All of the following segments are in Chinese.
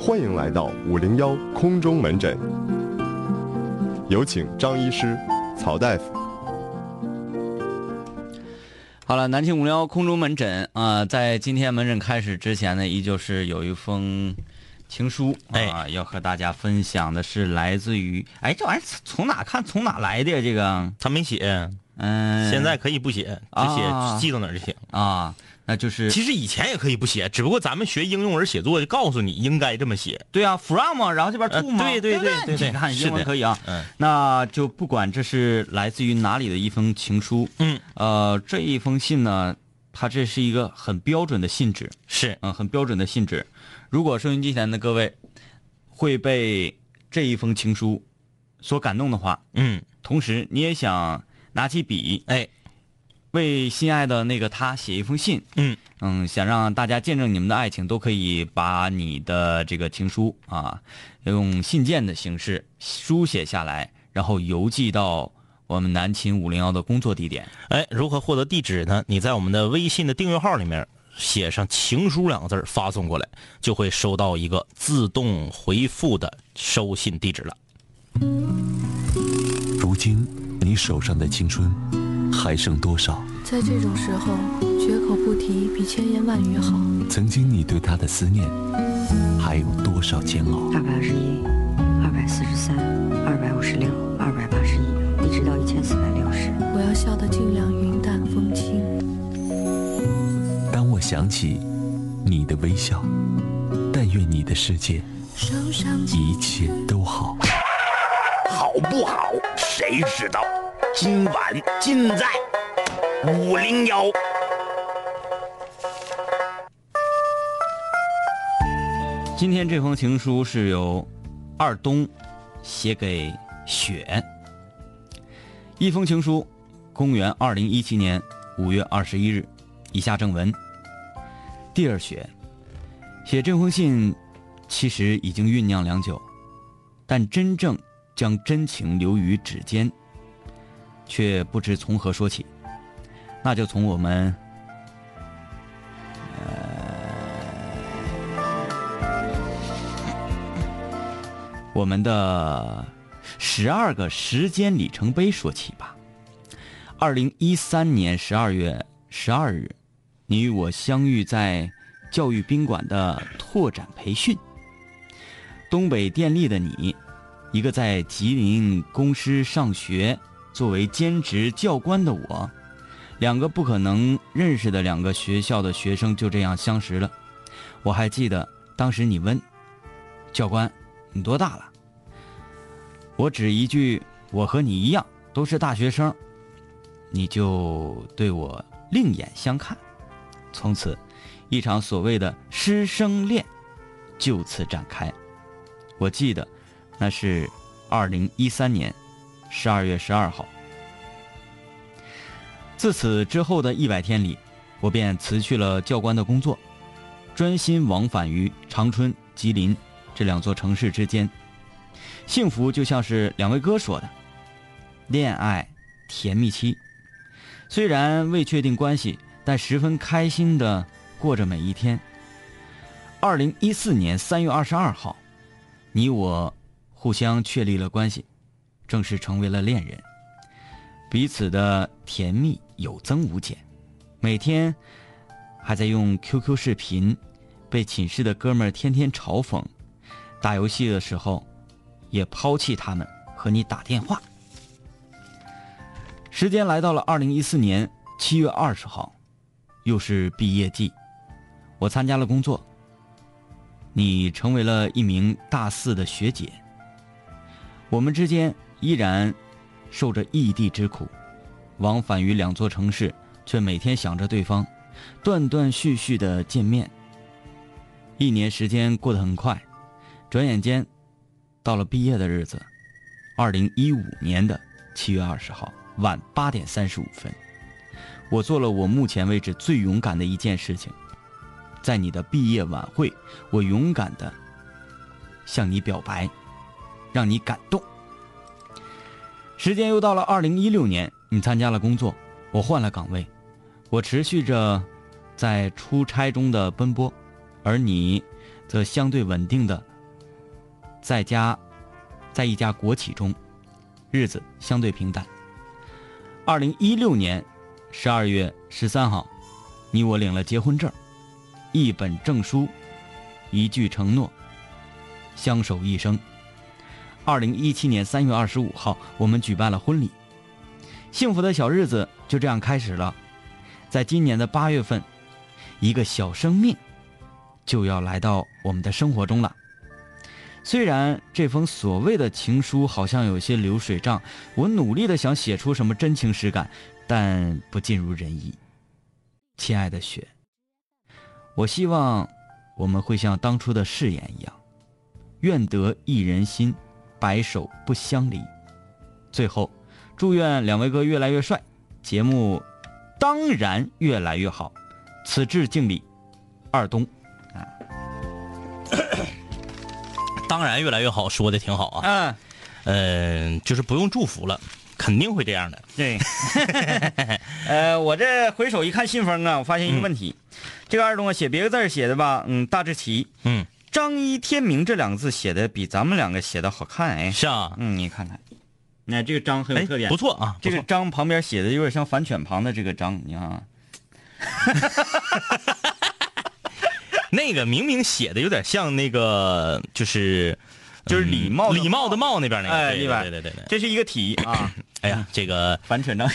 欢迎来到五零幺空中门诊，有请张医师、曹大夫。好了，南京五零幺空中门诊啊、在今天门诊开始之前呢，依旧是有一封情书啊，要和大家分享的是来自于哎，这玩意儿从哪看从哪来的呀？这个他没写，嗯，现在可以不写，只啊写寄到哪儿就行。啊，那就是其实以前也可以不写，只不过咱们学应用文写作就告诉你应该这么写。对啊，from，然后这边呃 to 嘛，对对？对对对你看是的英文可以啊，嗯。那就不管这是来自于哪里的一封情书，嗯，呃，这一封信呢，它这是一个很标准的信纸，是，嗯，很标准的信纸。如果收音机前的各位会被这一封情书所感动的话，嗯，同时你也想拿起笔，哎，为心爱的那个他写一封信，嗯嗯，想让大家见证你们的爱情，都可以把你的这个情书啊，用信件的形式书写下来，然后邮寄到我们南秦五零幺的工作地点。哎，如何获得地址呢？你在我们的微信的订阅号里面写上“情书”两个字发送过来，就会收到一个自动回复的收信地址了。如今你手上的青春还剩多少？在这种时候，绝口不提比千言万语好。曾经你对他的思念还有多少煎熬？二百二十一，二百四十三，二百五十六，二百八十一，一直到一千四百六十。我要笑得尽量云淡风轻。当我想起你的微笑，但愿你的世界一切都好。好不好？谁知道？今晚尽在五零幺。今天这封情书是由二东写给雪。一封情书，公元二零一七年五月二十一日。以下正文第二雪，写这封信其实已经酝酿良久，但真正将真情流于指尖，却不知从何说起。那就从我们我们的十二个时间里程碑说起吧。二零一三年十二月十二日，你与我相遇在教育宾馆的拓展培训。东北电力的你，一个在吉林公师上学，作为兼职教官的我，两个不可能认识的两个学校的学生就这样相识了。我还记得当时你问教官。你多大了？我只一句，我和你一样，都是大学生。你就对我另眼相看，从此，一场所谓的师生恋就此展开。我记得，那是二零一三年十二月十二号。自此之后的一百天里，我便辞去了教官的工作，专心往返于长春、吉林。这两座城市之间，幸福就像是两位哥说的：“恋爱甜蜜期，虽然未确定关系，但十分开心的过着每一天。”二零一四年三月二十二号，你我互相确立了关系，正式成为了恋人，彼此的甜蜜有增无减，每天还在用 QQ 视频，被寝室的哥们儿天天嘲讽。打游戏的时候，也抛弃他们和你打电话。时间来到了二零一四年七月二十号，又是毕业季，我参加了工作。你成为了一名大四的学姐。我们之间依然受着异地之苦，往返于两座城市，却每天想着对方，断断续续的见面。一年时间过得很快。转眼间，到了毕业的日子，二零一五年的七月二十号晚八点三十五分，我做了我目前为止最勇敢的一件事情，在你的毕业晚会，我勇敢的向你表白，让你感动。时间又到了二零一六年，你参加了工作，我换了岗位，我持续着在出差中的奔波，而你。则相对稳定的在家，在一家国企中，日子相对平淡。二零一六年十二月十三号，你我领了结婚证，一本证书，一句承诺，相守一生。二零一七年三月二十五号，我们举办了婚礼，幸福的小日子就这样开始了。在今年的八月份，一个小生命就要来到我们的生活中了。虽然这封所谓的情书好像有些流水账，我努力的想写出什么真情实感，但不尽如人意。亲爱的雪，我希望我们会像当初的誓言一样，愿得一人心，白首不相离。最后，祝愿两位哥越来越帅，节目当然越来越好。此致敬礼，二东。当然越来越好，说的挺好啊。嗯，呃、就是不用祝福了，肯定会这样的。对。呃，我这回首一看信封啊，我发现一个问题，这个二东啊写别个字写的吧，嗯，大致齐。嗯，张一天明这两个字写的比咱们两个写的好看哎。是啊，嗯，你看看，那这个张很有哎特点，不错啊，这个张旁边写的有点像反犬旁的这个张，你看啊。那个明明写的有点像那个，就是就是嗯礼貌的礼貌的貌那边那个。对哎对对对对。这是一个体啊，哎呀，这个反犬张。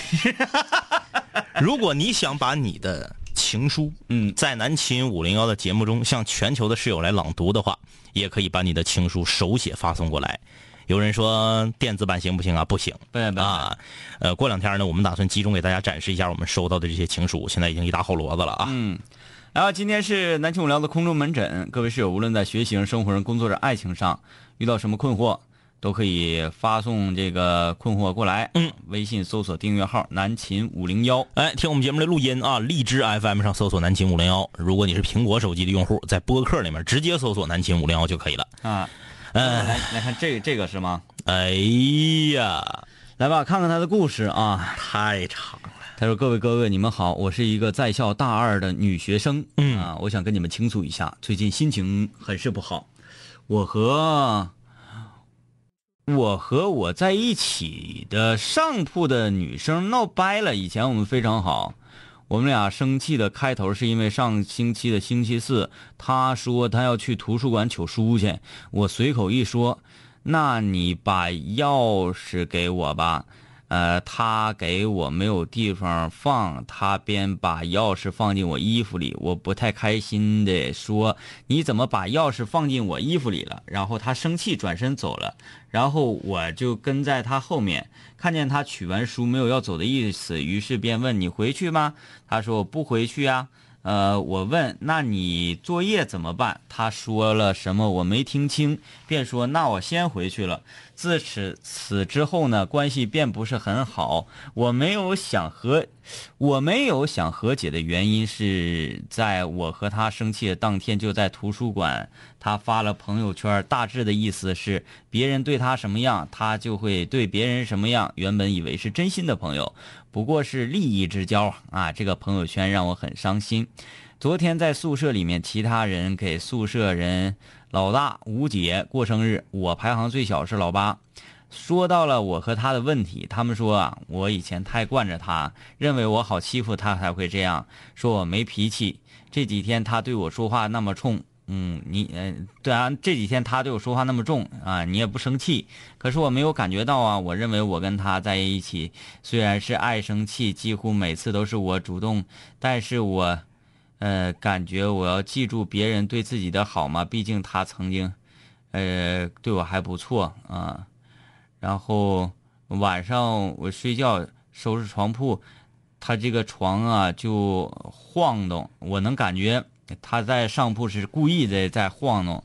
如果你想把你的情书，嗯在南秦五零幺的节目中向全球的室友来朗读的话，也可以把你的情书手写发送过来。有人说电子版行不行啊？不行不行啊！呃，过两天呢，我们打算集中给大家展示一下我们收到的这些情书，现在已经一大后骡子了啊！嗯，然后今天是南青五聊的空中门诊，各位室友无论在学习上、生活上、工作上、爱情上遇到什么困惑，都可以发送这个困惑过来。嗯，微信搜索订阅号“南秦五零幺哎，听我们节目的录音啊，荔枝 FM 上搜索南秦五零幺。如果你是苹果手机的用户，在播客里面直接搜索南秦五零幺就可以了。”啊。哎，来来看这个这个是吗？哎呀，来吧，看看他的故事啊。太长了。他说：“各位各位，你们好，我是一个在校大二的女学生，嗯啊，我想跟你们倾诉一下，最近心情很是不好。我和我和我在一起的上铺的女生闹掰了，以前我们非常好。我们俩生气的开头是因为上星期的星期四，她说她要去图书馆取书去，我随口一说，那你把钥匙给我吧。呃，他给我没有地方放，他便把钥匙放进我衣服里。我不太开心的说：“你怎么把钥匙放进我衣服里了？”然后他生气转身走了，然后我就跟在他后面，看见他取完书没有要走的意思，于是便问：“你回去吗？”他说：“我不回去啊。”呃，我问：“那你作业怎么办？”他说了什么我没听清，便说：“那我先回去了。”自此此之后呢，关系便不是很好。我没有想和，我没有想和解的原因是在我和他生气当天，就在图书馆，他发了朋友圈，大致的意思是别人对他什么样，他就会对别人什么样。原本以为是真心的朋友，不过是利益之交啊！这个朋友圈让我很伤心。昨天在宿舍里面，其他人给宿舍人老大吴姐过生日，我排行最小是老八。说到了我和他的问题，他们说啊，我以前太惯着他，认为我好欺负他才会这样，说我没脾气。这几天他对我说话那么冲，嗯，你嗯、对啊，这几天他对我说话那么重啊，你也不生气，可是我没有感觉到啊。我认为我跟他在一起，虽然是爱生气，几乎每次都是我主动，但是我。呃，感觉我要记住别人对自己的好嘛，毕竟他曾经，呃，对我还不错啊。然后晚上我睡觉收拾床铺，他这个床啊就晃动，我能感觉他在上铺是故意的在晃动。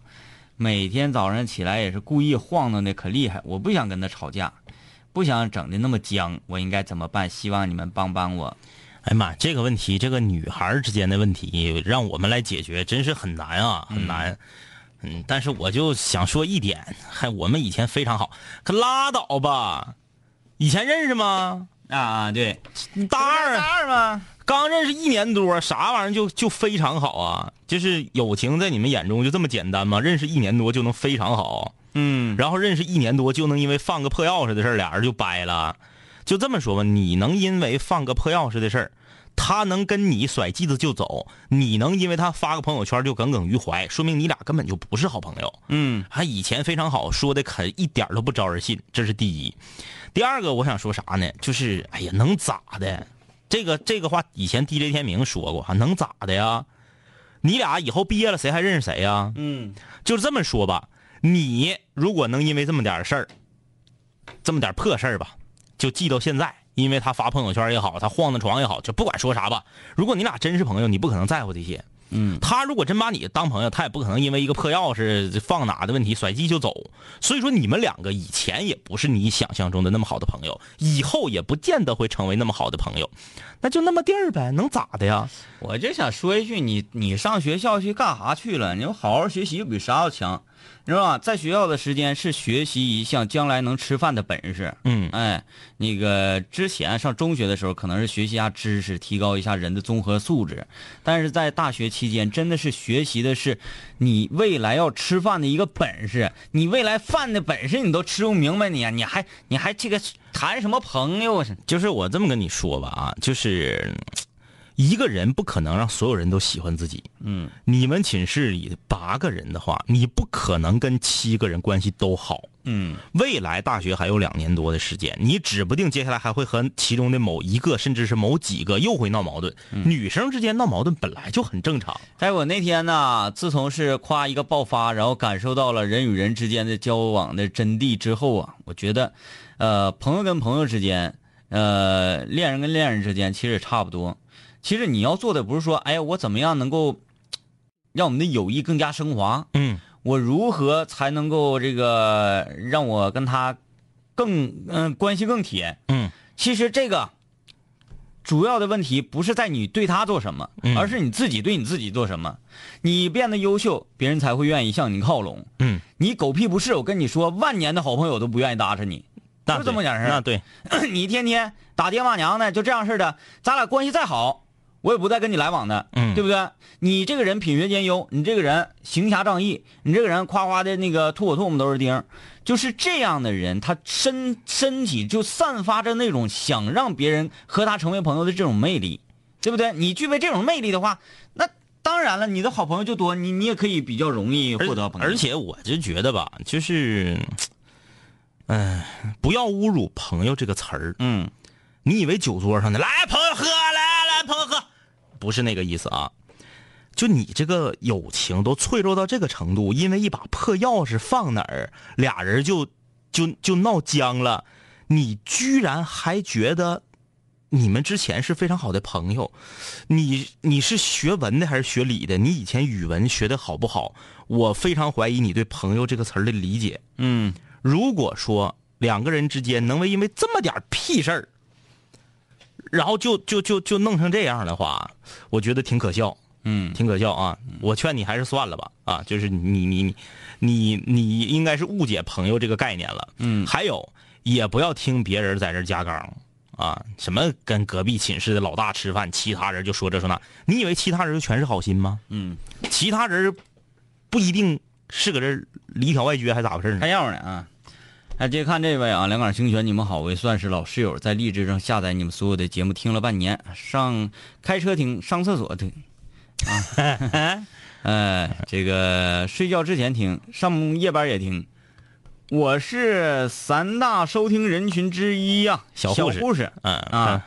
每天早上起来也是故意晃动的可厉害，我不想跟他吵架，不想整的那么僵，我应该怎么办？希望你们帮帮我。哎呀妈，这个问题，这个女孩之间的问题，让我们来解决，真是很难啊，很难。嗯，但是我就想说一点，还我们以前非常好，可拉倒吧。以前认识吗？啊啊，对，大二大二吗？刚认识一年多，啥玩意儿就就非常好啊？就是友情在你们眼中就这么简单吗？认识一年多就能非常好，嗯，然后认识一年多就能因为放个破钥匙的事儿俩人就掰了？就这么说吧，你能因为放个破钥匙的事儿，他能跟你甩机子就走，你能因为他发个朋友圈就耿耿于怀，说明你俩根本就不是好朋友。嗯，还以前非常好，说的可一点都不招人信，这是第一。第二个，我想说啥呢？就是哎呀，能咋的？这个这个话以前 DJ 天明说过，哈，能咋的呀？你俩以后毕业了，谁还认识谁呀？嗯，就是这么说吧，你如果能因为这么点事儿，这么点破事儿吧，就记到现在，因为他发朋友圈也好，他晃荡床也好，就不管说啥吧。如果你俩真是朋友，你不可能在乎这些。嗯，他如果真把你当朋友，他也不可能因为一个破钥匙放哪的问题甩机就走。所以说，你们两个以前也不是你想象中的那么好的朋友，以后也不见得会成为那么好的朋友。那就那么地儿呗，能咋的呀？我就想说一句，你你上学校去干啥去了？你要好好学习，比啥都强，你知道吧？在学校的时间是学习一项将来能吃饭的本事。嗯哎，那个之前上中学的时候，可能是学习一下知识，提高一下人的综合素质，但是在大学期间，真的是学习的是你未来要吃饭的一个本事。你未来饭的本事你都吃不明白你，你还你还这个谈什么朋友啊？就是我这么跟你说吧啊，就是一个人不可能让所有人都喜欢自己。嗯，你们寝室里八个人的话，你不可能跟七个人关系都好。嗯，未来大学还有两年多的时间，你指不定接下来还会和其中的某一个，甚至是某几个又会闹矛盾。女生之间闹矛盾本来就很正常。在我那天呢，自从是夸一个爆发，然后感受到了人与人之间的交往的真谛之后啊，我觉得，呃，朋友跟朋友之间，呃，恋人跟恋人之间其实也差不多。其实你要做的不是说，哎呀，我怎么样能够 让我们的友谊更加升华？嗯，我如何才能够这个让我跟他更嗯、关系更铁？嗯，其实这个主要的问题不是在你对他做什么，嗯而是你自己对你自己做什么。你变得优秀，别人才会愿意向你靠拢。嗯，你狗屁不是，我跟你说，万年的好朋友都不愿意搭理你。那就这么点事儿那对，你天天打爹骂娘的，就这样式的，咱俩关系再好，我也不再跟你来往的，嗯对不对？你这个人品学兼优，你这个人行侠仗义，你这个人夸夸的那个吐口唾沫都是钉儿，就是这样的人，他身身体就散发着那种想让别人和他成为朋友的这种魅力，对不对？你具备这种魅力的话，那当然了，你的好朋友就多，你你也可以比较容易获得朋友。而且我就觉得吧，就是，嗯、不要侮辱“朋友”这个词儿。嗯你以为酒桌上的来朋友喝，来来朋友喝，不是那个意思啊。就你这个友情都脆弱到这个程度，因为一把破钥匙放哪儿，俩人就就就闹僵了。你居然还觉得你们之前是非常好的朋友？你你是学文的还是学理的？你以前语文学的好不好？我非常怀疑你对“朋友”这个词儿的理解。嗯如果说两个人之间能为因为这么点屁事儿，然后就就就就弄成这样的话，我觉得挺可笑，嗯挺可笑啊！我劝你还是算了吧，啊，就是你你你你你应该是误解朋友这个概念了。嗯还有，也不要听别人在这加杠啊，什么跟隔壁寝室的老大吃饭，其他人就说这说那，你以为其他人就全是好心吗？嗯，其他人不一定是搁这儿里挑外撅，还咋回事呢？看样呢啊！哎，接着看这位啊，两杆清泉，你们好，我也算是老室友，在荔枝上下载你们所有的节目，听了半年，上开车听，上厕所听，啊，哎，这个睡觉之前听，上夜班也听，我是三大收听人群之一呀、小护士小护士嗯啊。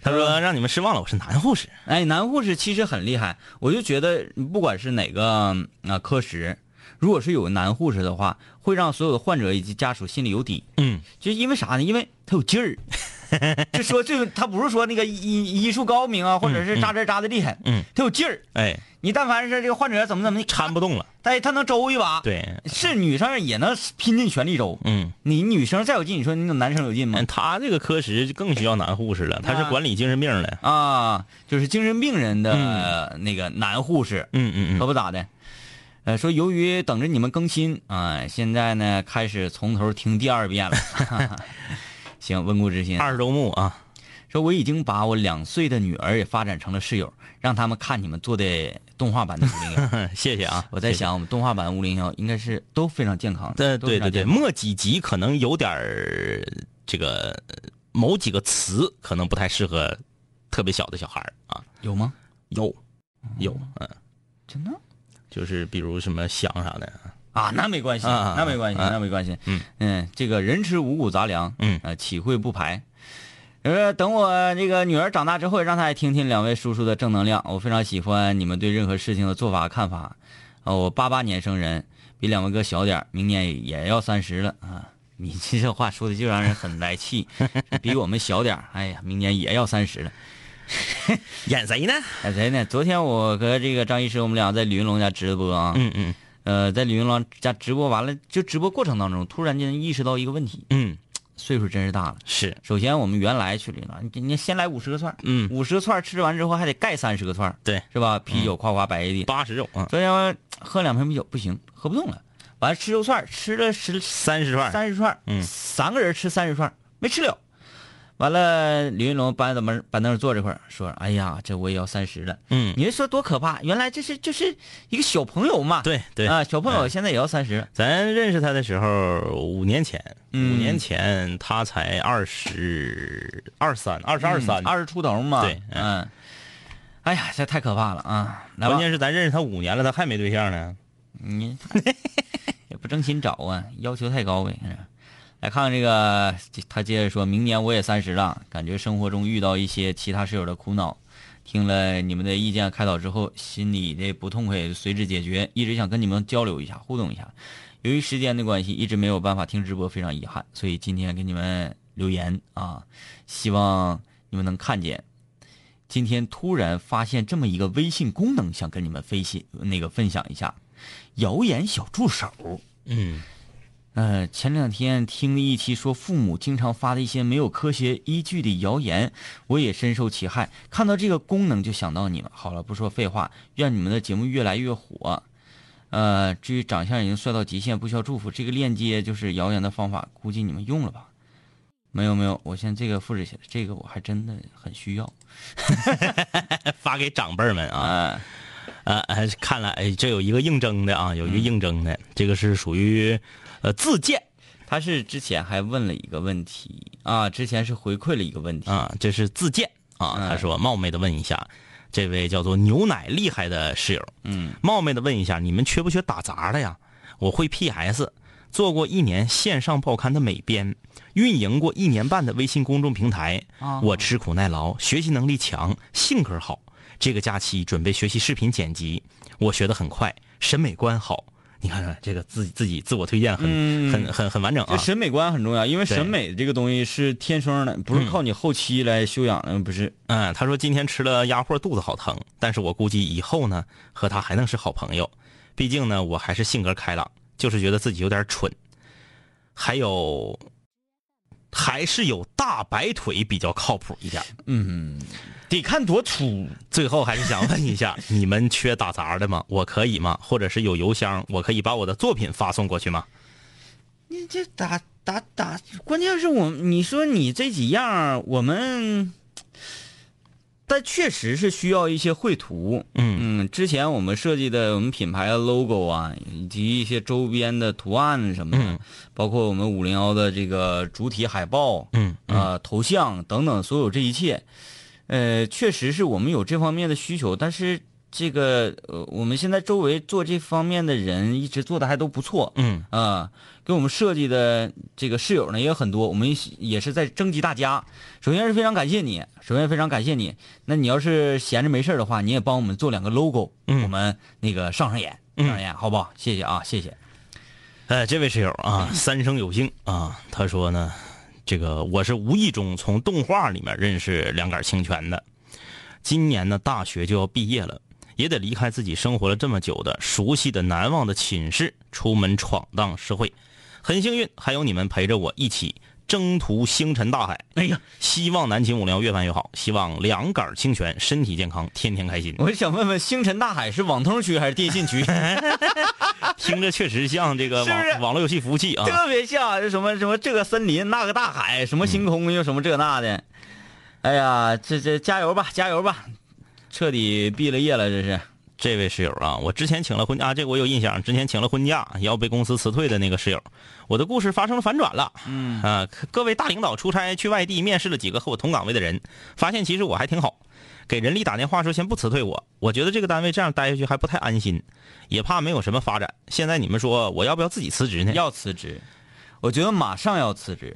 他说让你们失望了，我是男护士。哎，男护士其实很厉害，我就觉得不管是哪个啊、科室，如果是有男护士的话，会让所有的患者以及家属心里有底。嗯，就因为啥呢？因为他有劲儿。就说这个，他不是说那个医医术高明啊，或者是扎针扎的厉害，嗯，他有劲儿。哎，你但凡是这个患者怎么怎么的，搀不动了。但他能周一把。，对，是女生也能拼尽全力周。嗯，你女生再有劲，你说你有男生有劲吗嗯？他这个科室就更需要男护士了，他是管理精神病的。啊，就是精神病人的那个男护士。嗯嗯嗯，可不咋的。呃，说由于等着你们更新啊、现在呢开始从头听第二遍了。行，温故知新。二十周目啊，说我已经把我两岁的女儿也发展成了室友，让他们看你们做的动画版的五零幺。谢谢啊！我在想，我们动画版五零幺应该是都非常健康的。对对对末几集可能有点儿这个呃某几个词可能不太适合特别小的小孩儿啊。有吗？有有，嗯，真的？就是比如什么香啥的，啊，那没关系，那没关系，啊那没关系。嗯嗯，这个人吃五谷杂粮，嗯啊，岂会不排？呃，等我这个女儿长大之后，让她也听听两位叔叔的正能量。我非常喜欢你们对任何事情的做法看法。啊，我八八年生人，比两位哥小点儿明年也要三十了啊。你这话说的就让人很来气，比我们小点儿哎呀，明年也要三十了。演谁呢？演，谁呢？昨天我和这个张医师，我们俩在李云龙家直播啊。嗯嗯呃，在李云龙家直播完了，就直播过程当中，突然间意识到一个问题：嗯，岁数真是大了。是，首先，我们原来去李云龙，你你先来五十个串，嗯，五十个串吃完之后还得盖三十个串，对，是吧？啤酒夸夸摆一地。八十肉啊，昨天我喝两瓶啤酒不行，喝不动了，完了吃肉串吃了十三十串，三十串，嗯三个人吃三十串没吃了。完了，李云龙搬到门板凳坐这块儿说：“哎呀，这我也要三十了。”嗯，你说多可怕！原来这是就是一个小朋友嘛。对对啊，小朋友现在也要三十。咱认识他的时候，五年前，嗯五年前他才二十二三，二十二三，二十出头嘛。对嗯。哎呀，这太可怕了啊！关，键是咱认识他五年了，他还没对象呢。你 也不正心找啊，要求太高呗。来看看这个，他接着说明年我也三十了，感觉生活中遇到一些其他室友的苦恼，听了你们的意见开导之后，心里的不痛快也随之解决，一直想跟你们交流一下，互动一下。由于时间的关系，一直没有办法听直播，非常遗憾，所以今天给你们留言啊，希望你们能看见。今天突然发现这么一个微信功能，想跟你们分析那个分享一下，谣言小助手。嗯呃，前两天听了一期说父母经常发的一些没有科学依据的谣言，我也深受其害。看到这个功能就想到你们。好了，不说废话，愿你们的节目越来越火。呃，至于长相已经帅到极限，不需要祝福。这个链接就是谣言的方法，估计你们用了吧？没有没有，我现在这个复制起来，这个我还真的很需要 发给长辈们啊，啊。呃，看来哎，这有一个应征的啊，有一个应征的，这个是属于呃自荐他是之前还问了一个问题啊，之前是回馈了一个问题啊，这是自荐啊。嗯他说冒昧的问一下，这位叫做牛奶厉害的室友，嗯，冒昧的问一下，你们缺不缺打杂的呀？我会 PS，做过一年线上报刊的美编，运营过一年半的微信公众平台。啊我吃苦耐劳，学习能力强，性格好。这个假期准备学习视频剪辑，我学得很快，审美观好。你看看这个自己自己自我推荐很、嗯很很很完整啊。这审美观很重要，因为审美这个东西是天生的，不是靠你后期来修养的，不是。嗯，他说今天吃了鸭货，肚子好疼，但是我估计以后呢，和他还能是好朋友。毕竟呢，我还是性格开朗，就是觉得自己有点蠢。还有，还是有大白腿比较靠谱一点。嗯，得看多粗。最后还是想问一下，你们缺打杂的吗？我可以吗？或者是有邮箱，我可以把我的作品发送过去吗？你这打打打，关键是我，你说你这几样，我们，但确实是需要一些绘图。嗯嗯，之前我们设计的我们品牌的 logo 啊，以及一些周边的图案什么的，嗯包括我们五零幺的这个主体海报，嗯啊、头像等等，所有这一切，呃，确实是我们有这方面的需求，但是这个呃，我们现在周围做这方面的人一直做的还都不错，嗯啊，给我们设计的这个室友呢也有很多，我们也是在征集大家。首先是非常感谢你，首先非常感谢你。那你要是闲着没事儿的话，你也帮我们做两个 logo，、嗯我们那个上上眼，嗯上上眼，好不好？谢谢啊，谢谢。哎，这位室友啊，三生有幸啊，他说呢，这个我是无意中从动画里面认识两杆清泉的。今年呢，大学就要毕业了，也得离开自己生活了这么久的熟悉的、难忘的寝室，出门闯荡社会。很幸运，还有你们陪着我一起征途星辰大海。哎呀，希望南秦五零幺越办越好，希望两杆清泉身体健康，天天开心。我想问问，星辰大海是网通区还是电信区？听着确实像这个网网络游戏服务器啊。特别像，就什么什么这个森林那个大海，什么星空又什么这那的。哎呀，这这加油吧，加油吧，彻底毕了业了，这是。这位室友啊，我之前请了婚啊，这个我有印象，之前请了婚假要被公司辞退的那个室友，我的故事发生了反转了。嗯啊，各位大领导出差去外地面试了几个和我同岗位的人，发现其实我还挺好，给人力打电话说先不辞退我，我觉得这个单位这样待下去还不太安心，也怕没有什么发展。现在你们说我要不要自己辞职呢？要辞职，我觉得马上要辞职，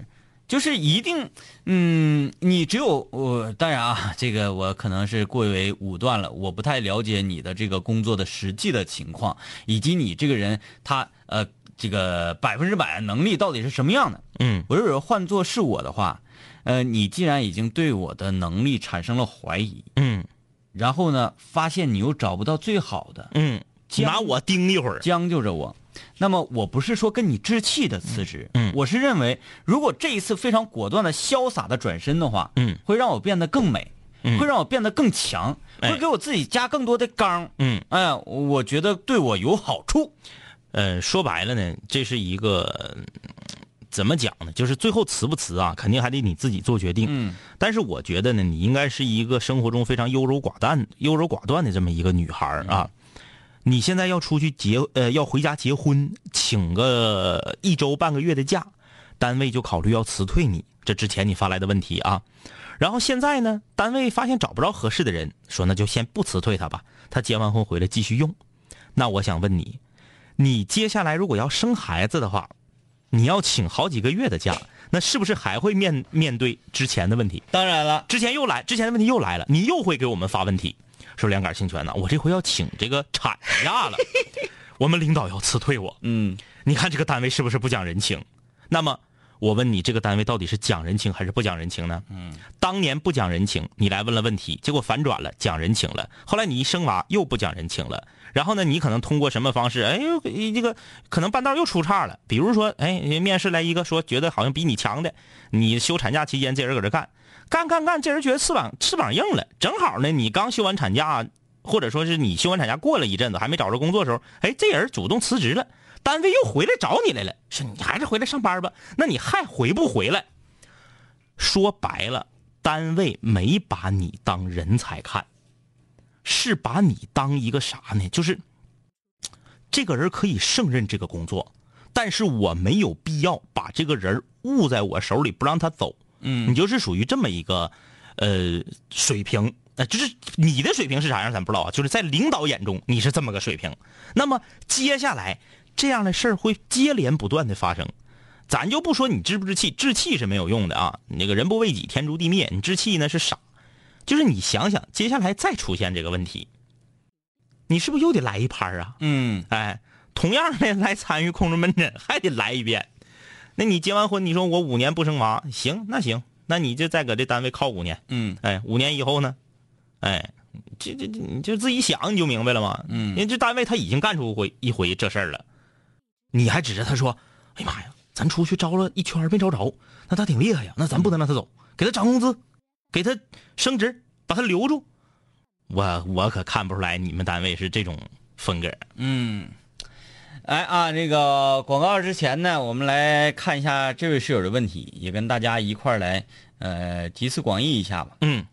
就是一定，嗯，你只有我，当然啊，这个我可能是过于武断了，我不太了解你的这个工作的实际的情况，以及你这个人他呃这个百分之百能力到底是什么样的。嗯我如果换做是我的话，呃，你既然已经对我的能力产生了怀疑，嗯然后呢，发现你又找不到最好的，嗯，将拿我盯一会儿。将就着我。那么我不是说跟你置气的辞职，嗯我是认为如果这一次非常果断的、潇洒的转身的话，嗯，会让我变得更美，嗯会让我变得更强，哎会给我自己加更多的刚，嗯，哎，我觉得对我有好处。呃，说白了呢，这是一个嗯怎么讲呢？就是最后辞不辞啊，肯定还得你自己做决定。嗯，但是我觉得呢，你应该是一个生活中非常优柔寡断、优柔寡断的这么一个女孩儿啊。你现在要出去结呃，要回家结婚，请个一周半个月的假，单位就考虑要辞退你。这之前你发来的问题啊，然后现在呢，单位发现找不着合适的人，说那就先不辞退他吧，他结完婚回来继续用。那我想问你，你接下来如果要生孩子的话，你要请好几个月的假，那是不是还会面面对之前的问题？当然了，之前又来，之前的问题又来了，你又会给我们发问题，说两杆清泉呢，我这回要请这个产假了，我们领导要辞退我，嗯，你看这个单位是不是不讲人情？那么我问你，这个单位到底是讲人情还是不讲人情呢？嗯，当年不讲人情，你来问了问题，结果反转了，讲人情了。后来你一生娃又不讲人情了，然后呢，你可能通过什么方式，哎呦，这个可能半道又出岔了。比如说，哎，面试来一个说觉得好像比你强的，你休产假期间这人搁这干，干干干，这人觉得翅膀翅膀硬了，正好呢，你刚休完产假，或者说是你休完产假过了一阵子还没找着工作的时候，哎，这人主动辞职了。单位又回来找你来了，说你还是回来上班吧。那你还回不回来？说白了，单位没把你当人才看，是把你当一个啥呢？就是这个人可以胜任这个工作，但是我没有必要把这个人捂在我手里不让他走。嗯你就是属于这么一个呃水平。呃，就是你的水平是啥样，咱不知道啊。就是在领导眼中，你是这么个水平。那么接下来这样的事儿会接连不断的发生，咱就不说你置不置气，置气是没有用的啊。那个人不为己，天诛地灭。你置气那是傻，就是你想想，接下来再出现这个问题，你是不是又得来一盘啊？嗯，哎，同样的来参与空中门诊还得来一遍。那你结完婚，你说我五年不生娃，行，那行，那你就再搁这单位靠五年。嗯，哎，五年以后呢？哎，这这这，你就自己想你就明白了嘛。嗯因为这单位他已经干出回一回这事儿了，你还指着他说：“哎呀妈呀，咱出去招了一圈没招着，那他挺厉害呀，那咱不能让他走，给他涨工资，给他升职，把他留住。”我我可看不出来你们单位是这种风格。嗯，哎啊，这个广告之前呢，我们来看一下这位室友的问题，也跟大家一块儿来呃集思广益一下吧。嗯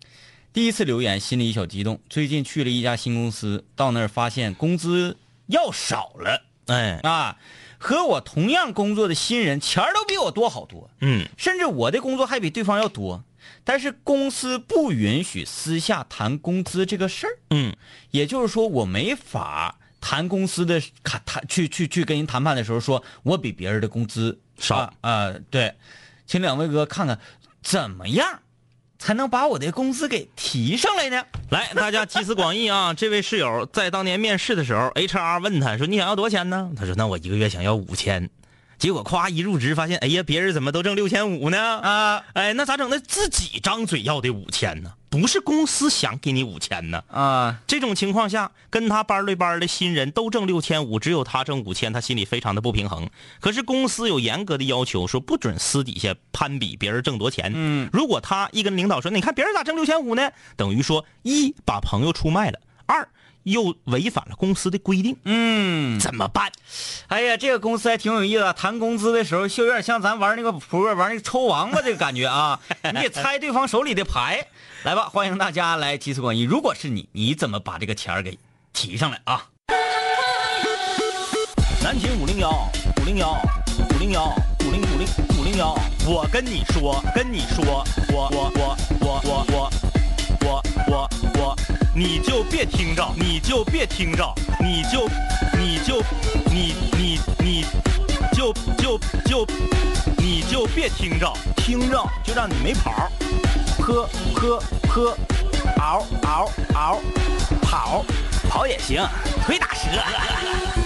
第一次留言，心里小激动。最近去了一家新公司，到那儿发现工资要少了哎啊，和我同样工作的新人钱儿都比我多好多，嗯甚至我的工作还比对方要多。但是公司不允许私下谈工资这个事儿，嗯也就是说我没法谈公司的谈谈去去去跟人谈判的时候说我比别人的工资少啊、呃对，请两位哥看看怎么样才能把我的工资给提上来呢？来，大家集思广益啊！这位室友在当年面试的时候，HR 问他说：“你想要多少钱呢？”他说：“那我一个月想要五千。”结果夸一入职，发现哎呀，别人怎么都挣六千五呢？啊哎，那咋整？那自己张嘴要的五千呢？不是公司想给你五千呢？啊，这种情况下，跟他班对班的新人都挣六千五，只有他挣五千，他心里非常的不平衡。可是公司有严格的要求，说不准私底下攀比别人挣多钱。嗯，如果他一跟领导说，你看别人咋挣六千五呢？等于说一把朋友出卖了，二又违反了公司的规定。嗯。怎么办？哎呀这个公司还挺有意思谈工资的时候就有点像咱玩那个扑克玩那个抽王八这个感觉啊。你得猜对方手里的牌来吧欢迎大家来集思广益如果是你你怎么把这个钱给提上来啊？南秦五零幺五零幺五零幺五零五零五零幺我跟你说跟你说我我我我我我我我我，你就别听着，你就别听着，你就你就你你你就就就你就别听着，听着就让你没跑儿，喝喝喝，嗷嗷嗷，跑跑也行，腿打折。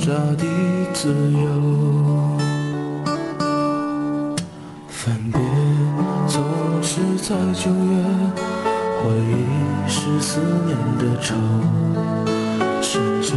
扎的自由。分别总是在九月，回忆是思念的愁。深秋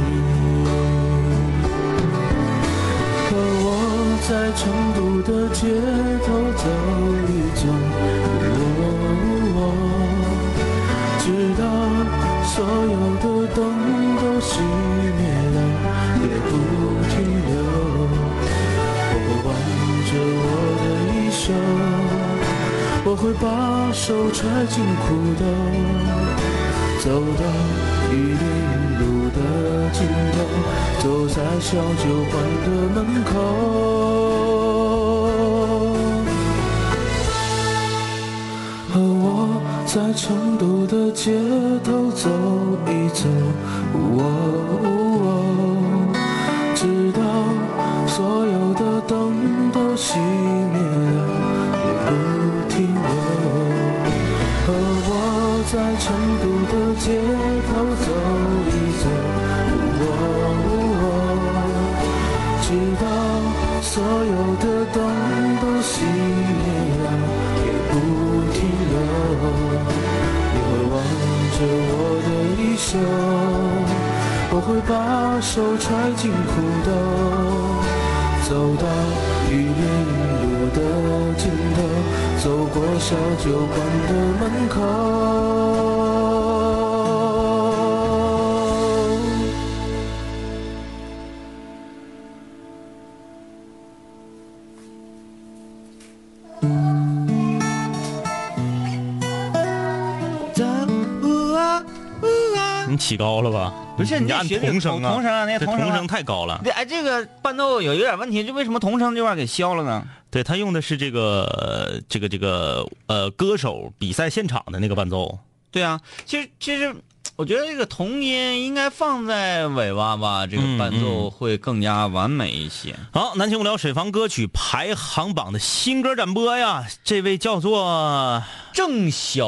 在成都的街头走一走，哦直到所有的灯都熄灭了，也不停留。我会挽着我的衣袖，我会把手揣进裤兜，走到玉林路尽头，走在小酒馆的门口。和我在成都的街头走一走，哦直到所有的灯都熄灭了，也不停留。和我在成都的街手揣进裤兜，走到玉林路的尽头，走过小酒馆的门口。起高了吧？不是你这按旋律童声啊，童声啊那这童声太高了。这哎，这个伴奏有有点问题，就为什么童声这块给消了呢？对他用的是这个呃这个这个呃歌手比赛现场的那个伴奏。对啊，其实其实我觉得这个童音应该放在尾巴吧，这个嗯伴奏会更加完美一些。好，南青无聊水房歌曲排行榜的新歌展播呀，这位叫做郑小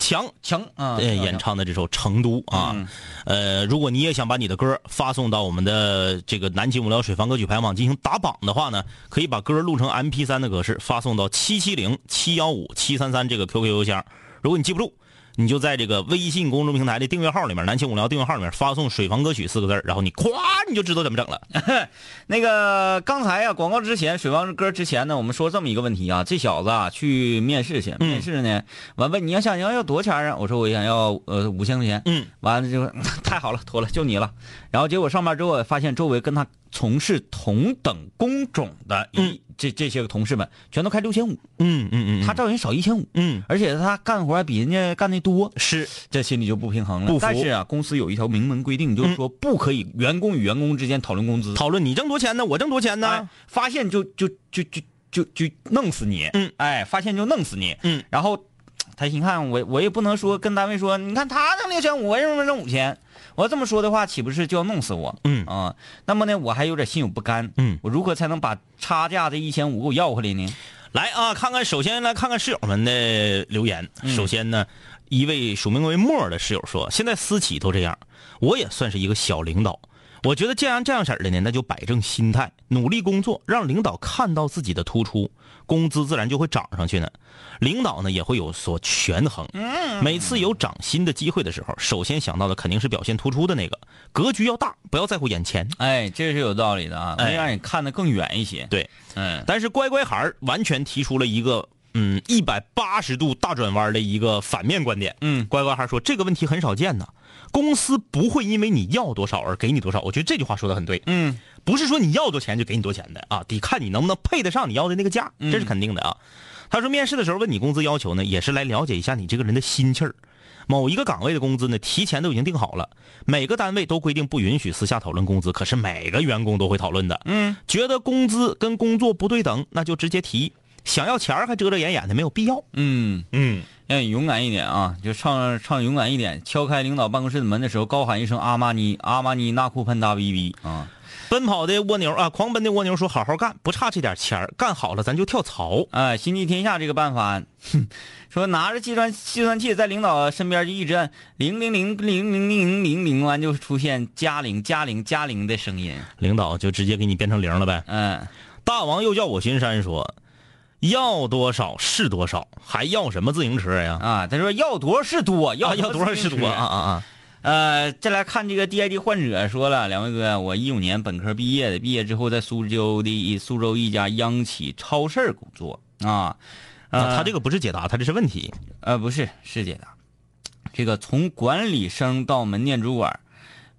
强强啊，对演唱的这首《成都》啊，嗯呃，如果你也想把你的歌发送到我们的这个南京无聊水房歌曲排行榜进行打榜的话呢，可以把歌录成 MP 三的格式发送到七七零七幺五七三三这个 QQ 邮箱。如果你记不住，你就在这个微信公众平台的订阅号里面，南青无聊订阅号里面发送“水房歌曲”四个字然后你咵你就知道怎么整了。那个刚才啊，广告之前，水房歌之前呢，我们说这么一个问题啊，这小子啊去面试去，面试呢，完问你要想要要多少钱啊？我说我想要呃五千块钱，嗯，完了就 太好了，妥了，就你了。然后结果上班之后，发现周围跟他从事同等工种的一、这这些个同事们，全都开六千五，嗯嗯嗯，他照人少一千五，嗯。而且他干活还比人家干的多，是。这心里就不平衡了。但是啊，公司有一条明文规定，就是说不可以员工与员工之间讨论工资。讨论你挣多钱呢，我挣多钱呢。哎，发现就就就就就就弄死你，嗯，哎，发现就弄死你，嗯，然后 他一看我我也不能说跟单位说，你看他挣六千五，我为什么挣五千？我要这么说的话，岂不是就要弄死我？嗯啊，那么呢，我还有点心有不甘，嗯我如何才能把差价这一千五给我要回来呢？来啊，看看，首先来看看室友们的留言。嗯首先呢，一位署名为莫儿的室友说：“现在私企都这样，我也算是一个小领导。我觉得既然这样式儿的呢，那就摆正心态，努力工作，让领导看到自己的突出，工资自然就会涨上去呢。领导呢也会有所权衡。每次有涨薪的机会的时候，首先想到的肯定是表现突出的那个，格局要大，不要在乎眼前。哎，这是有道理的啊，哎能让你看得更远一些。对，嗯，但是乖乖孩儿完全提出了一个嗯一百八十度大转弯的一个反面观点。嗯乖乖孩儿说这个问题很少见呐，公司不会因为你要多少而给你多少。我觉得这句话说的很对。嗯，不是说你要多钱就给你多钱的啊，得看你能不能配得上你要的那个价，这是肯定的啊。他说面试的时候问你工资要求呢，也是来了解一下你这个人的心气儿。某一个岗位的工资呢，提前都已经定好了，每个单位都规定不允许私下讨论工资，可是每个员工都会讨论的。嗯，觉得工资跟工作不对等，那就直接提。想要钱还遮遮掩掩的，没有必要。嗯，嗯，要勇敢一点啊！就唱唱勇敢一点。敲开领导办公室的门的时候，高喊一声阿玛尼，阿玛尼纳库喷达逼逼啊！奔跑的蜗牛啊，狂奔的蜗牛说：“好好干，不差这点钱儿干好了咱就跳槽。哎，心系天下这个办法，哼，说拿着计算计算器在领导身边就一直按零零零零零零零零，完就出现加零加零加零的声音。领导就直接给你变成零了呗。嗯，大王又叫我巡山说：“要多少是多少，还要什么自行车呀？啊，他说要多是多，要要要多少是多啊啊啊！呃，再来看这个 DID 患者说了，两位哥，我一五年本科毕业的，毕业之后在苏州的苏州一家央企超市工作啊。呃，他这个不是解答，他这是问题。呃不是是解答，这个从管理生到门店主管，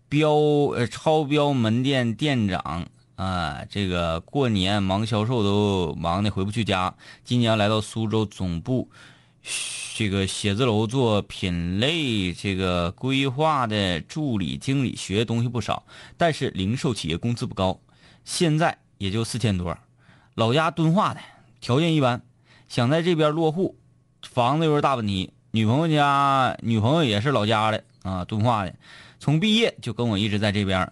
标呃超标门店店长啊、这个过年忙销售都忙得回不去家，今年来到苏州总部。这个写字楼做品类这个规划的助理经理，学的东西不少，但是零售企业工资不高，现在也就四千多。老家敦化的，条件一般，想在这边落户，房子又是大问题。女朋友家女朋友也是老家的啊，敦化的，从毕业就跟我一直在这边，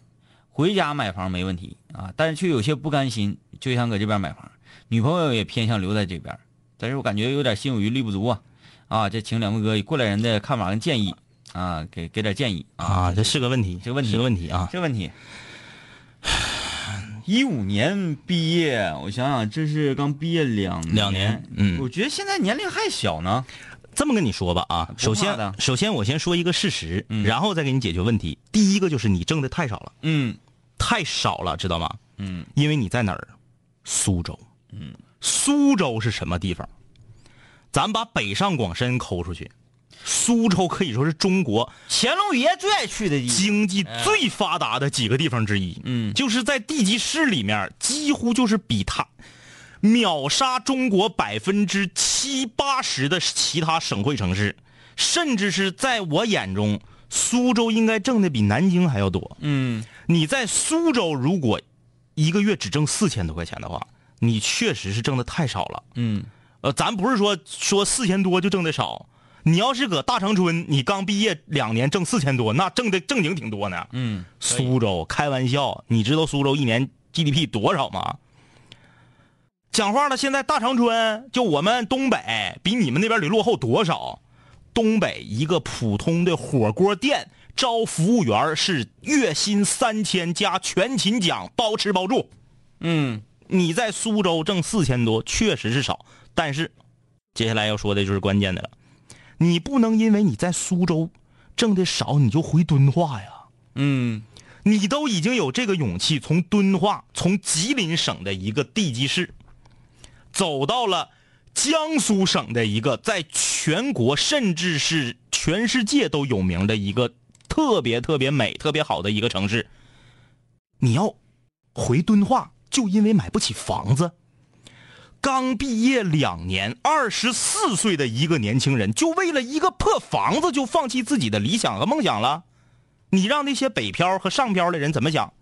回家买房没问题啊，但是却有些不甘心，就想搁这边买房。女朋友也偏向留在这边，但是我感觉有点心有余力不足啊。啊，这请两位哥以过来人的看法跟建议啊，给给点建议啊，这是个问题，这个问题是个问题啊。这问题一五年毕业，我想想，这是刚毕业两两年嗯我觉得现在年龄还小呢。这么跟你说吧啊，首先首先我先说一个事实，嗯然后再给你解决问题。第一个就是你挣的太少了，嗯太少了，知道吗？嗯，因为你在哪儿？苏州。嗯，苏州是什么地方？咱把北上广深抠出去，苏州可以说是中国乾隆爷最爱去的地方。经济最发达的几个地方之一。嗯就是在地级市里面，几乎就是比它秒杀中国百分之七八十的其他省会城市，甚至是在我眼中，苏州应该挣的比南京还要多。嗯你在苏州如果一个月只挣四千多块钱的话，你确实是挣的太少了。嗯呃，咱不是说说四千多就挣的少，你要是搁大长春，你刚毕业两年挣四千多，那挣的正经挺多呢。嗯，苏州开玩笑，你知道苏州一年 GDP 多少吗？讲话了，现在大长春就我们东北比你们那边得落后多少？东北一个普通的火锅店招服务员是月薪三千加全勤奖，包吃包住。嗯你在苏州挣四千多，确实是少，但是接下来要说的就是关键的了，你不能因为你在苏州挣的少，你就回敦化呀。嗯你都已经有这个勇气，从敦化，从吉林省的一个地级市，走到了江苏省的一个在全国甚至是全世界都有名的一个特别特别美、特别好的一个城市。你要回敦化，就因为买不起房子。刚毕业两年，二十四岁的一个年轻人，就为了一个破房子，就放弃自己的理想和梦想了。你让那些北漂和上漂的人怎么想？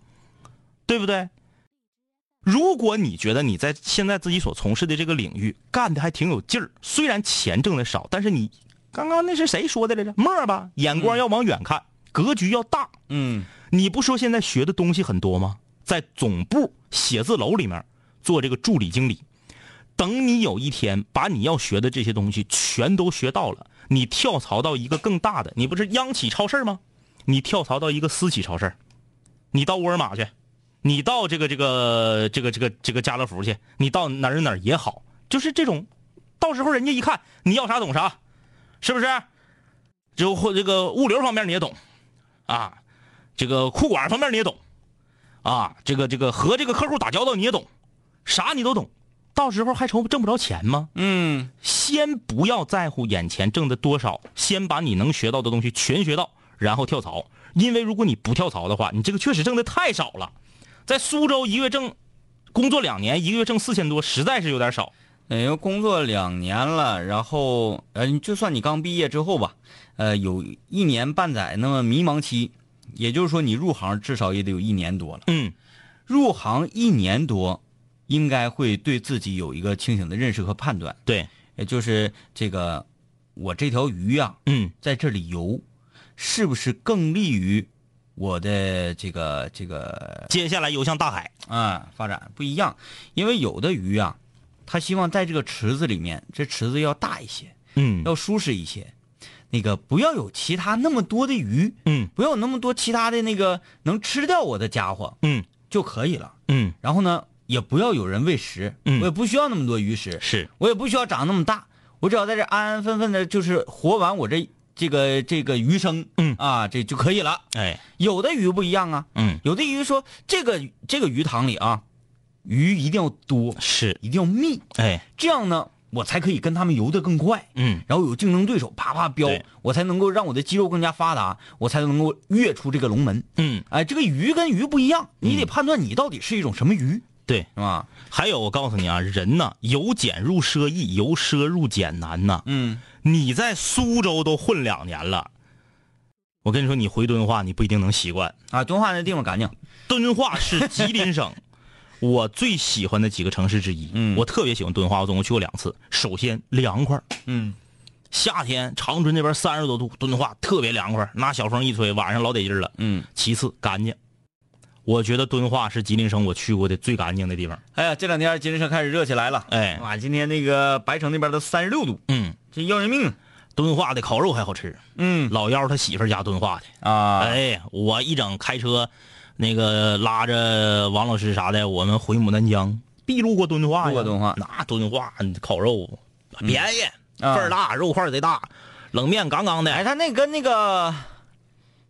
对不对？如果你觉得你在现在自己所从事的这个领域干的还挺有劲儿，虽然钱挣的少，但是你刚刚那是谁说的来着？沫儿吧，眼光要往远看，格局要大。嗯你不说现在学的东西很多吗？在总部写字楼里面做这个助理经理，等你有一天把你要学的这些东西全都学到了，你跳槽到一个更大的，你不是央企超市吗？你跳槽到一个私企超市，你到沃尔玛去，你到这个这个这个这个这个家乐福去，你到哪儿哪儿也好，就是这种，到时候人家一看你要啥懂啥，是不是？就或这个物流方面你也懂，啊，这个库管方面你也懂，啊，这个这个和这个客户打交道你也懂，啥你都懂，到时候还愁挣不着钱吗？嗯先不要在乎眼前挣的多少，先把你能学到的东西全学到，然后跳槽。因为如果你不跳槽的话，你这个确实挣的太少了。在苏州一个月挣，工作两年一个月挣四千多，实在是有点少。呃，因为工作两年了，然后呃，就算你刚毕业之后吧，呃，有一年半载那么迷茫期，也就是说你入行至少也得有一年多了。嗯入行一年多，应该会对自己有一个清醒的认识和判断，对，也就是这个我这条鱼呀、嗯在这里游，是不是更利于我的这个这个接下来游向大海。啊发展不一样？因为有的鱼啊，它希望在这个池子里面，这池子要大一些，嗯。要舒适一些，那个不要有其他那么多的鱼，嗯。不要有那么多其他的那个能吃掉我的家伙嗯。就可以了。嗯，然后呢，也不要有人喂食，嗯。我也不需要那么多鱼食，是。我也不需要长那么大，我只要在这安安分分的，就是活完我这这个这个余生，嗯。啊，这就可以了。哎。有的鱼不一样啊，嗯。有的鱼说这个这个鱼塘里啊，鱼一定要多，是一定要密，哎这样呢，我才可以跟他们游得更快。嗯然后有竞争对手啪啪飙，我才能够让我的肌肉更加发达，我才能够跃出这个龙门。嗯哎，这个鱼跟鱼不一样，你得判断你到底是一种什么鱼，对。是吧？还有，我告诉你啊，人呐，由俭入奢易，由奢入俭难呐。嗯你在苏州都混两年了，我跟你说，你回敦化，你不一定能习惯。啊，敦化那地方干净。敦化是吉林省 我最喜欢的几个城市之一。嗯我特别喜欢敦化，我总共去过两次。首先凉快，嗯夏天长春那边三十多度，敦化特别凉快，拿小风一吹，晚上老得劲了。嗯，其次干净，我觉得敦化是吉林省我去过的最干净的地方。哎呀，这两天吉林省开始热起来了。哎哇，今天那个白城那边都三十六度，嗯，这要人命。敦化的烤肉还好吃，嗯老幺他媳妇家敦化的。啊，哎，我一整开车，那个拉着王老师啥的，我们回牡丹江，必路过敦化呀，路过敦化那敦化烤肉便宜，啊份儿大，肉块儿贼大，冷面杠杠的，哎，他那跟那个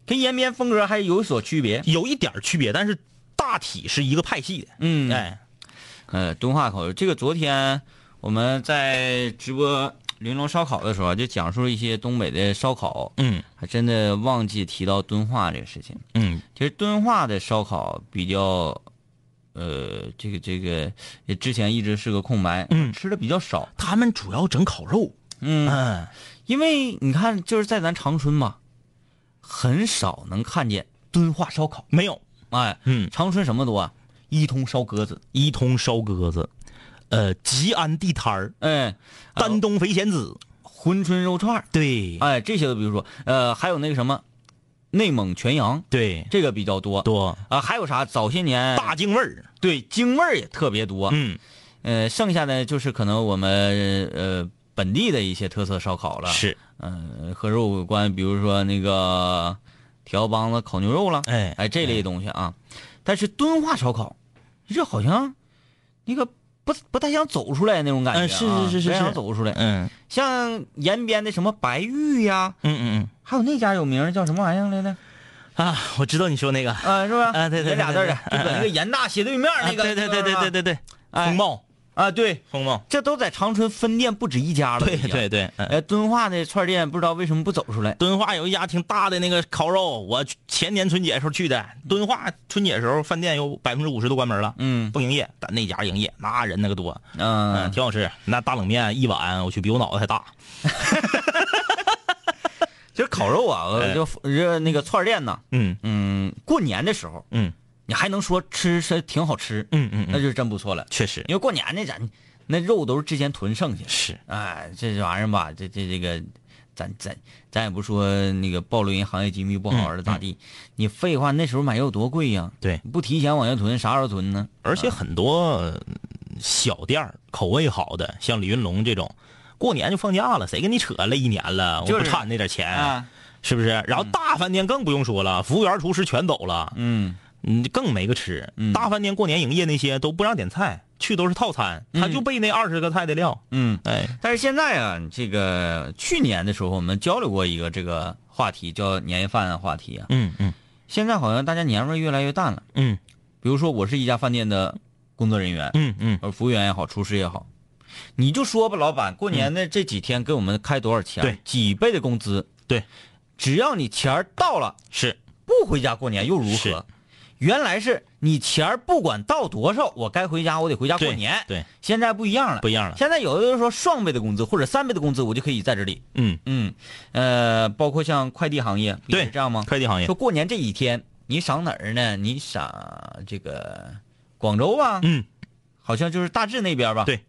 跟延边风格还有所区别。有一点区别，但是大体是一个派系的。嗯哎，呃，敦化烤肉，这个昨天我们在直播玲珑烧烤的时候啊，就讲述了一些东北的烧烤，嗯还真的忘记提到敦化这个事情。嗯其实敦化的烧烤比较，呃，这个这个也之前一直是个空白，嗯吃的比较少。他们主要整烤肉。嗯，嗯，因为你看，就是在咱长春嘛，很少能看见敦化烧烤。没有。哎，嗯，长春什么多啊？一通烧鸽子，一通烧鸽子，呃，吉安地摊儿，哎，丹东肥咸子，珲春肉串儿对哎，这些都比如说，呃，还有那个什么，内蒙全羊，对，这个比较多。多啊，还有啥？早些年大京味儿。对京味儿也特别多。嗯，呃，剩下的就是可能我们呃本地的一些特色烧烤了。，是，嗯、和肉有关，比如说那个条帮子烤牛肉了，哎哎这类东西啊。但是敦化烧烤，这好像那个不不太想走出来那种感觉、啊嗯是是是是不太想走出来。嗯像延边的什么白玉呀，嗯嗯嗯还有那家有名叫什么玩意儿来着？嗯啊，我知道你说那个，啊，是吧？啊对对俩字儿的，就搁那个严大斜对面那个。啊对对对对对对对，哎风貌啊，对，风貌，这都在长春分店不止一家了。对对对。嗯呃，敦化的串店不知道为什么不走出来。敦化有一家挺大的那个烤肉，我前年春节时候去的。敦化春节时候饭店有百分之五十都关门了，嗯不营业，但那家营业，那人那个多，嗯嗯，，挺好吃。那大冷面一碗，我去比我脑子还大。其实烤肉啊，哎就这那个串店呢，嗯嗯，过年的时候嗯你还能说吃是挺好吃，嗯嗯嗯，那就是真不错了。确实。因为过年那咱那肉都是之前囤剩下的，是。哎，这玩意儿吧，这这这个，咱咱咱也不说那个暴露人行业机密不好玩的咋地，你废话，那时候买肉多贵呀，对。不提前往下囤，啥时候囤呢？而且很多呃小店儿口味好的，像李云龙这种，过年就放假了，谁跟你扯了一年了？我就是。不贪那点钱，啊，是不是？然后大饭店更不用说了，服务员、厨师全走了，嗯嗯，更没个吃。嗯大饭店过年营业那些都不让点菜，去都是套餐，他就备那二十个菜的料。嗯。哎，但是现在啊，这个去年的时候我们交流过一个这个话题，叫年夜饭话题啊。嗯嗯现在好像大家年味越来越淡了。嗯比如说，我是一家饭店的工作人员，嗯嗯，呃，服务员也好，厨师也好，你就说吧，老板，过年的这几天给我们开多少钱？对几倍的工资？对，只要你钱儿到了，是不回家过年又如是何？原来是你钱儿不管到多少，我该回家，我得回家过年。对，现在不一样了，不一样了。现在有的人说双倍的工资或者三倍的工资，我就可以在这里。嗯，嗯，呃，包括像快递行业，对这样吗？快递行业说，过年这几天你上哪儿呢？你上这个广州吧，嗯，好像就是大致那边吧。对，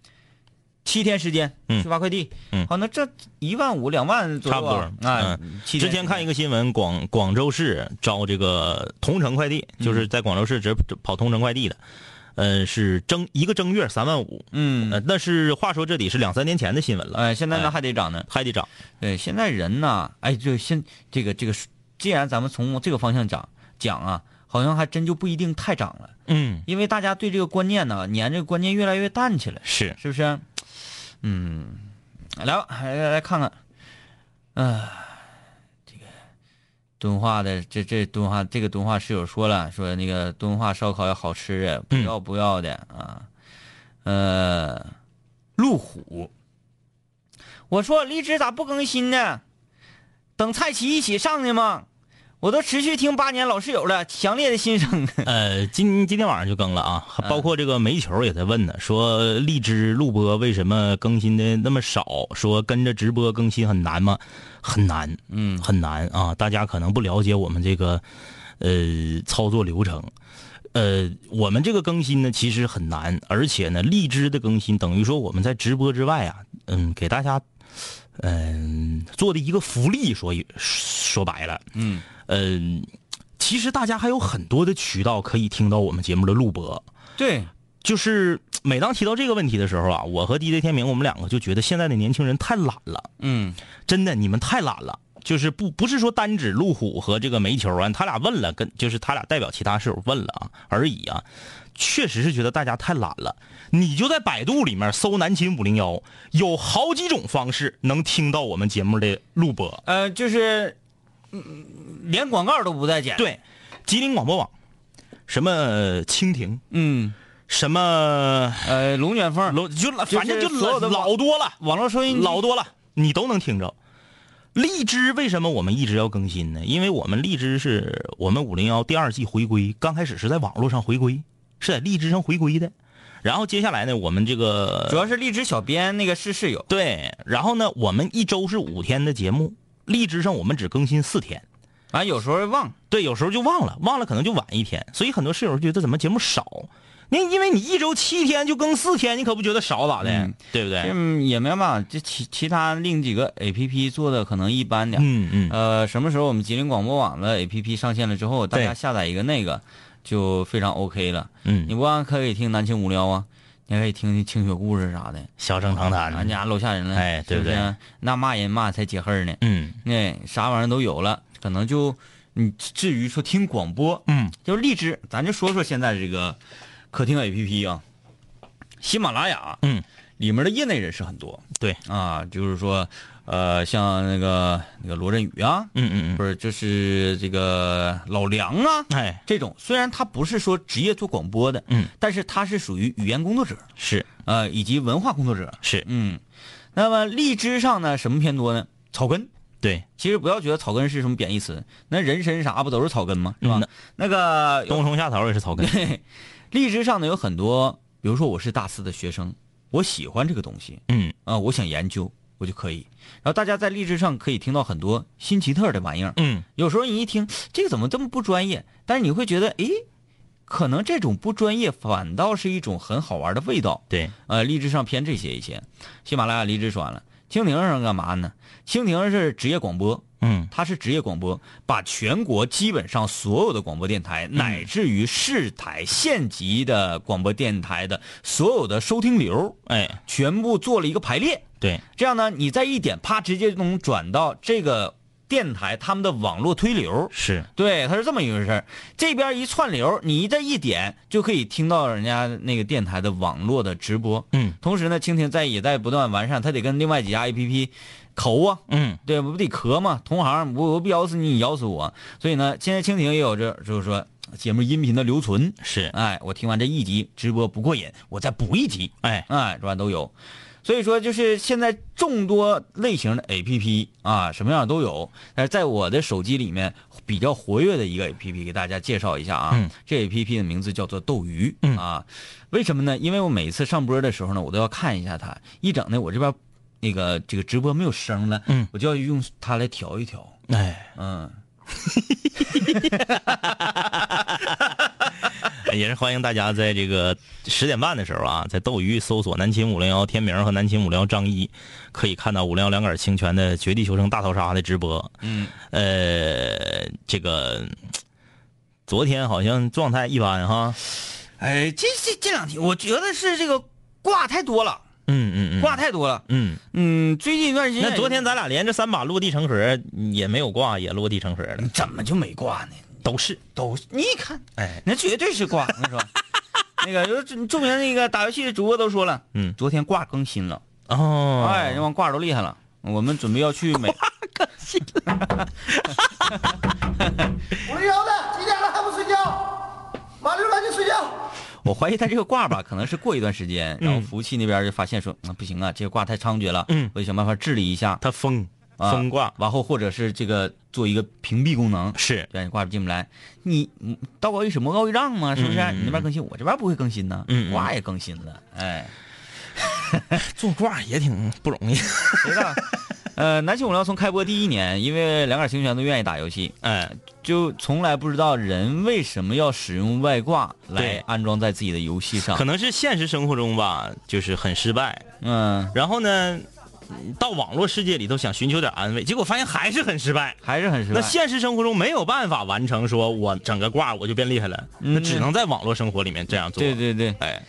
七天时间嗯。去发快递，嗯。好，那这一万五两万左右、啊，差不多。哎，七天之前看一个新闻，广广州市招这个同城快递，就是在广州市只跑同城快递的，嗯，是正一个正月三万五，嗯，呃，那是话说这里是两三年前的新闻了，哎，现在呢哎。还得涨呢。还得涨，对，现在人呐，哎，就现这个这个，既然咱们从这个方向讲讲啊，好像还真就不一定太涨了，嗯，因为大家对这个观念呢，年这个观念越来越淡起来。是，是不是？嗯，来吧，来来来看看，啊、这个敦化的这这敦化这个敦化室友说了，说那个敦化烧烤要好吃的，不要不要的啊，呃，路虎，我说荔枝咋不更新呢？等蔡奇一起上的吗？我都持续听八年老室友了，强烈的心声。呃，今今天晚上就更了啊，嗯包括这个煤球也在问呢，说荔枝录播为什么更新的那么少？说跟着直播更新很难吗？很难，嗯很难啊！大家可能不了解我们这个呃操作流程。呃，我们这个更新呢，其实很难，而且呢，荔枝的更新等于说我们在直播之外啊，嗯，给大家嗯、做的一个福利，说一说白了，嗯嗯、其实大家还有很多的渠道可以听到我们节目的录播。对，就是每当提到这个问题的时候啊，我和 DJ 天明我们两个就觉得现在的年轻人太懒了，嗯真的，你们太懒了。就是不不是说单指路虎和这个煤球啊，他俩问了，跟就是他俩代表其他室友问了啊而已啊，确实是觉得大家太懒了。你就在百度里面搜南秦五零幺，有好几种方式能听到我们节目的录播。呃，就是，嗯，连广告都不带剪。，对，吉林广播网，什么蜻蜓，嗯，什么呃，龙卷风，龙就反正就老老多了。网络收音老多了，你都能听着。荔枝为什么我们一直要更新呢？因为我们荔枝是我们五零幺第二季回归，刚开始是在网络上回归，是在荔枝上回归的。然后接下来呢，我们这个主要是荔枝小编那个是室友。对，然后呢，我们一周是五天的节目，荔枝上我们只更新四天。啊，有时候忘，对，有时候就忘了，忘了可能就晚一天，所以很多室友觉得怎么节目少。那因为你一周七天就更四天，你可不觉得少咋的，嗯对不对？嗯也没办法，这其其他另几个 A P P 做的可能一般点。嗯嗯，呃，什么时候我们吉林广播网的 A P P 上线了之后，大家下载一个那个就非常 OK 了。嗯你不光可以听南青无聊啊，你可以听听清雪故事啥的。小声长谈，俺家楼下人了，哎对不对那骂人骂才解恨呢。嗯那啥玩意儿都有了，可能就你至于说听广播，嗯，就是荔枝，咱就说说现在这个客厅 A P P 啊，喜马拉雅，嗯，里面的业内人士很多对，啊，就是说，呃，像那个那个罗振宇啊，嗯嗯嗯，不是就是这个老梁啊，哎，这种虽然他不是说职业做广播的，嗯，但是他是属于语言工作者，是。呃，以及文化工作者，是，嗯，那么荔枝上呢，什么偏多呢？草根。对，其实不要觉得草根是什么贬义词，那人参啥不都是草根吗？是吧？嗯那个冬虫夏草也是草根，荔枝上呢有很多，比如说我是大四的学生，我喜欢这个东西嗯。啊、我想研究，我就可以。然后大家在荔枝上可以听到很多新奇特的玩意儿，嗯有时候你一听这个怎么这么不专业，但是你会觉得，诶，可能这种不专业反倒是一种很好玩的味道。对，呃，荔枝上偏这些一些，喜马拉雅、荔枝说完了，蜻蜓上干嘛呢？蜻蜓是职业广播，嗯它是职业广播，把全国基本上所有的广播电台，乃至于市台县级的广播电台的所有的收听流，哎，全部做了一个排列。对，这样呢，你再一点，啪，直接就能转到这个电台他们的网络推流。是，对，它是这么一回事儿。这边一串流，你这一点就可以听到人家那个电台的网络的直播。嗯同时呢，蜻蜓在也在不断完善，它得跟另外几家 APP 抠啊，嗯对，不得咳嘛？同行，我我不咬死你，你咬死我。所以呢，现在蜻蜓也有这，就是说节目音频的留存。是，哎，我听完这一集直播不过瘾，我再补一集。哎，哎，是吧？都有。所以说，就是现在众多类型的 APP 啊，什么样都有。但是在我的手机里面比较活跃的一个 APP，给大家介绍一下啊。嗯这 APP 的名字叫做斗鱼、嗯啊。为什么呢？因为我每次上播的时候呢，我都要看一下它，一整呢我这边那个这个直播没有声了，嗯我就要用它来调一调。哎，嗯，也是欢迎大家在这个十点半的时候啊，在斗鱼搜索“南秦五零幺”天明和“南秦五零幺”张一，可以看到五零幺两杆清泉的《绝地求生大逃杀》的直播。嗯，呃，这个昨天好像状态一般哈。哎，这这这两天我觉得是这个挂太多了，嗯嗯嗯，挂太多了。嗯，嗯，最近一段时间，那昨天咱俩连着三把落地成盒，也没有挂，也落地成盒了，怎么就没挂呢？都是。都你看，哎，那绝对是挂，我跟你说。那个有著著名那个打游戏的主播都说了，嗯昨天挂更新了，哦，哎，这帮挂都厉害了。我们准备要去美，五零幺的几点了还不睡觉？马六赶紧睡觉。我怀疑他这个挂吧，可能是过一段时间，然后嗯服务器那边就发现说，啊不行啊，这个挂太猖獗了，嗯我得想办法治理一下，他封啊封挂然后或者是这个做一个屏蔽功能，是让你，挂进不来。你嗯道高一尺，魔高一丈嘛，是不是？你那边更新，我这边不会更新呢，嗯嗯挂也更新了，哎。做挂也挺不容易。谁知道？呃，南青五聊从开播第一年，因为两杆清泉都愿意打游戏，哎，就从来不知道人为什么要使用外挂来安装在自己的游戏上可。能是现实生活中吧，就是很失败。嗯，然后呢，到网络世界里头想寻求点安慰，结果发现还是很失败。还是很失败。那现实生活中没有办法完成，说我整个挂我就变厉害了，嗯那只能在网络生活里面这样做。对对对，哎，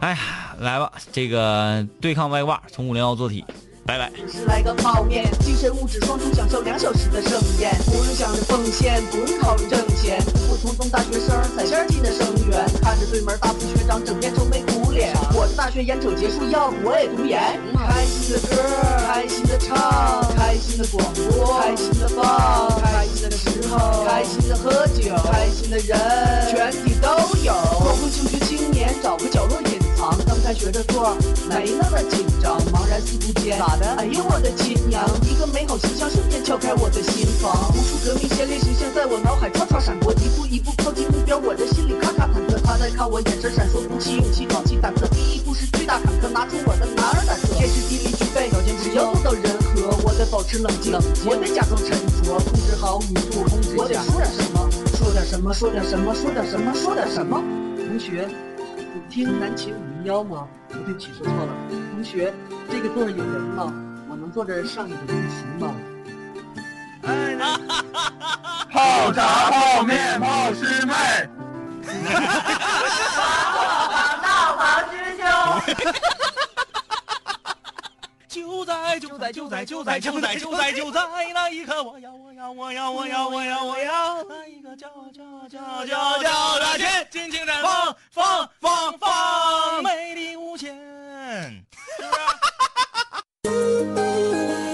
哎呀，来吧，这个对抗外挂，从五零幺做起。拜拜。是来个泡面，精神物质双重享受两小时的盛宴，不用想着奉献，不用考虑挣钱，普通中大学生踩线进的生源，看着对门大四学长整天愁眉苦脸，我的大学眼瞅结束，要不我也读研。开心的歌，开心的唱，开心的广播，开心的放，开心的时候，开心的喝酒，开心的人，全体都有。光棍求学青年找个角落隐藏，刚开学着做没那么紧张，茫然四顾间，咋的？哎呦我的亲娘！一个美好形象瞬间敲开我的心房，无数革命先烈形象在我脑海唰唰闪过，一步一步靠近目标，我的心里咔咔忐忑。他在看我，眼神闪烁，鼓起勇气，壮起胆子。第一步是巨大坎坷，拿出我的男儿胆色。天时地利具备，条件只要做到人和，我得保持冷静，我得假装沉着，控制好语速，我得说点什么，说点什么，说点什么，说点什么，说点什么。同学，听南秦五零幺吗？不对不起，说错了。同学，这个座有人吗？我能坐这儿上你的自习吗？泡炸、泡面、泡师妹。大房师兄。就在就在就在就在就在就在就在那一刻，我要我要我要我要我要我要那一个叫叫叫叫叫的天，尽情绽放放放放，美丽无限。是不是？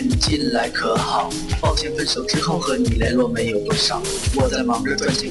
你近来可好？抱歉，分手之后和你联络没有多少。我在忙着赚钱